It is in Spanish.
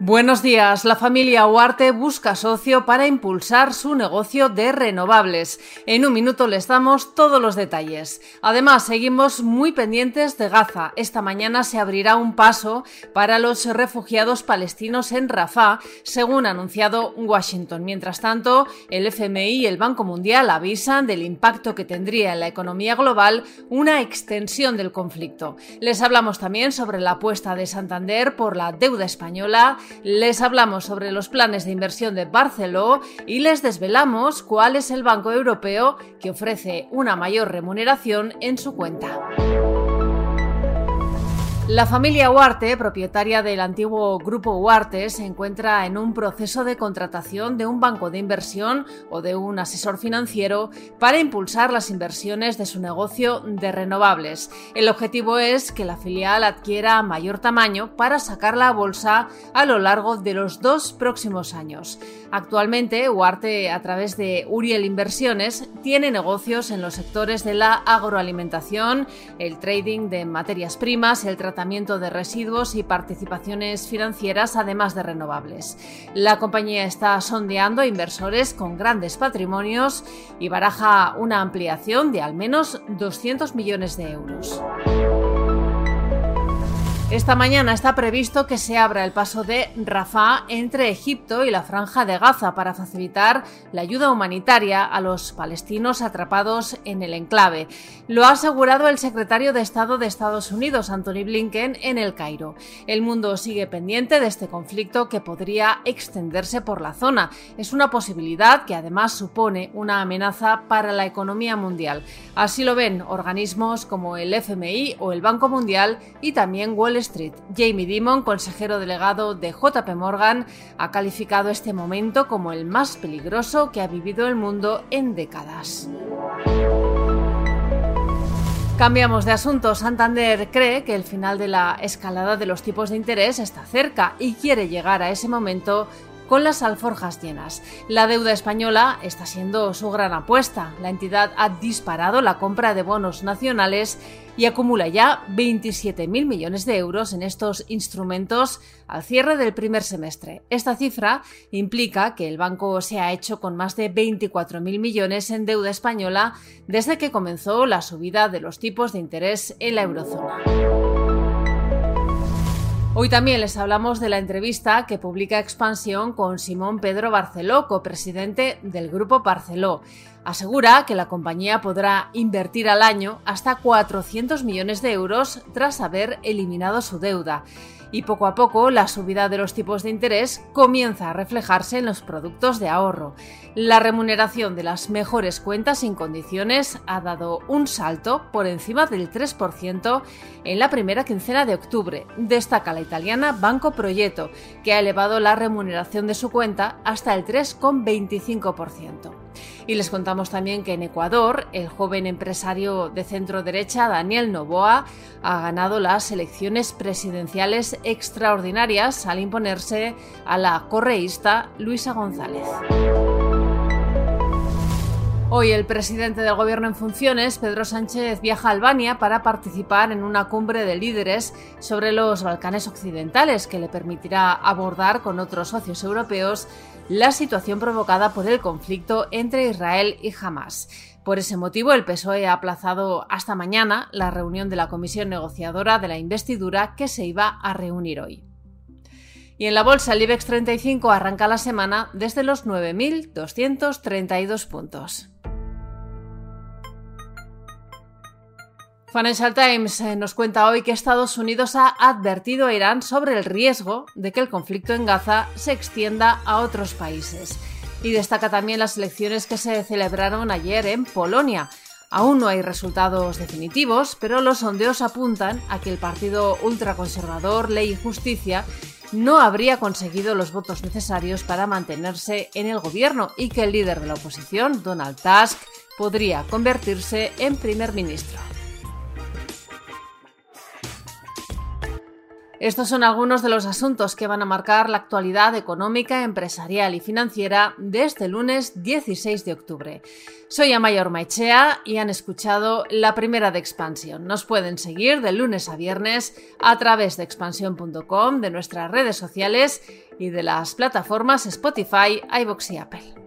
Buenos días. La familia Huarte busca socio para impulsar su negocio de renovables. En un minuto les damos todos los detalles. Además, seguimos muy pendientes de Gaza. Esta mañana se abrirá un paso para los refugiados palestinos en Rafah, según ha anunciado Washington. Mientras tanto, el FMI y el Banco Mundial avisan del impacto que tendría en la economía global una extensión del conflicto. Les hablamos también sobre la apuesta de Santander por la deuda española les hablamos sobre los planes de inversión de Barceló y les desvelamos cuál es el banco europeo que ofrece una mayor remuneración en su cuenta. La familia Huarte, propietaria del antiguo grupo Huarte, se encuentra en un proceso de contratación de un banco de inversión o de un asesor financiero para impulsar las inversiones de su negocio de renovables. El objetivo es que la filial adquiera mayor tamaño para sacarla a bolsa a lo largo de los dos próximos años. Actualmente, Huarte, a través de Uriel Inversiones, tiene negocios en los sectores de la agroalimentación, el trading de materias primas, el tratamiento de residuos y participaciones financieras, además de renovables. La compañía está sondeando inversores con grandes patrimonios y baraja una ampliación de al menos 200 millones de euros. Esta mañana está previsto que se abra el paso de Rafah entre Egipto y la Franja de Gaza para facilitar la ayuda humanitaria a los palestinos atrapados en el enclave. Lo ha asegurado el secretario de Estado de Estados Unidos, Anthony Blinken, en el Cairo. El mundo sigue pendiente de este conflicto que podría extenderse por la zona. Es una posibilidad que además supone una amenaza para la economía mundial. Así lo ven organismos como el FMI o el Banco Mundial y también Wall Street. Jamie Dimon, consejero delegado de JP Morgan, ha calificado este momento como el más peligroso que ha vivido el mundo en décadas. Cambiamos de asunto. Santander cree que el final de la escalada de los tipos de interés está cerca y quiere llegar a ese momento con las alforjas llenas. La deuda española está siendo su gran apuesta. La entidad ha disparado la compra de bonos nacionales y acumula ya 27.000 millones de euros en estos instrumentos al cierre del primer semestre. Esta cifra implica que el banco se ha hecho con más de 24.000 millones en deuda española desde que comenzó la subida de los tipos de interés en la eurozona. Hoy también les hablamos de la entrevista que publica Expansión con Simón Pedro Barceló, copresidente del Grupo Barceló. Asegura que la compañía podrá invertir al año hasta 400 millones de euros tras haber eliminado su deuda y poco a poco la subida de los tipos de interés comienza a reflejarse en los productos de ahorro. La remuneración de las mejores cuentas sin condiciones ha dado un salto por encima del 3% en la primera quincena de octubre. Destaca la italiana Banco Proyecto, que ha elevado la remuneración de su cuenta hasta el 3,25%. Y les contamos también que en Ecuador, el joven empresario de centro derecha Daniel Novoa ha ganado las elecciones presidenciales extraordinarias al imponerse a la correísta Luisa González. Hoy el presidente del gobierno en funciones, Pedro Sánchez, viaja a Albania para participar en una cumbre de líderes sobre los Balcanes occidentales que le permitirá abordar con otros socios europeos la situación provocada por el conflicto entre Israel y Hamas. Por ese motivo, el PSOE ha aplazado hasta mañana la reunión de la comisión negociadora de la investidura que se iba a reunir hoy. Y en la bolsa, el IBEX 35 arranca la semana desde los 9.232 puntos. Financial Times eh, nos cuenta hoy que Estados Unidos ha advertido a Irán sobre el riesgo de que el conflicto en Gaza se extienda a otros países. Y destaca también las elecciones que se celebraron ayer en Polonia. Aún no hay resultados definitivos, pero los sondeos apuntan a que el partido ultraconservador Ley y Justicia no habría conseguido los votos necesarios para mantenerse en el gobierno y que el líder de la oposición, Donald Tusk, podría convertirse en primer ministro. Estos son algunos de los asuntos que van a marcar la actualidad económica, empresarial y financiera de este lunes 16 de octubre. Soy Amaya Ormaichea y han escuchado la primera de Expansión. Nos pueden seguir de lunes a viernes a través de expansión.com, de nuestras redes sociales y de las plataformas Spotify, iVoox y Apple.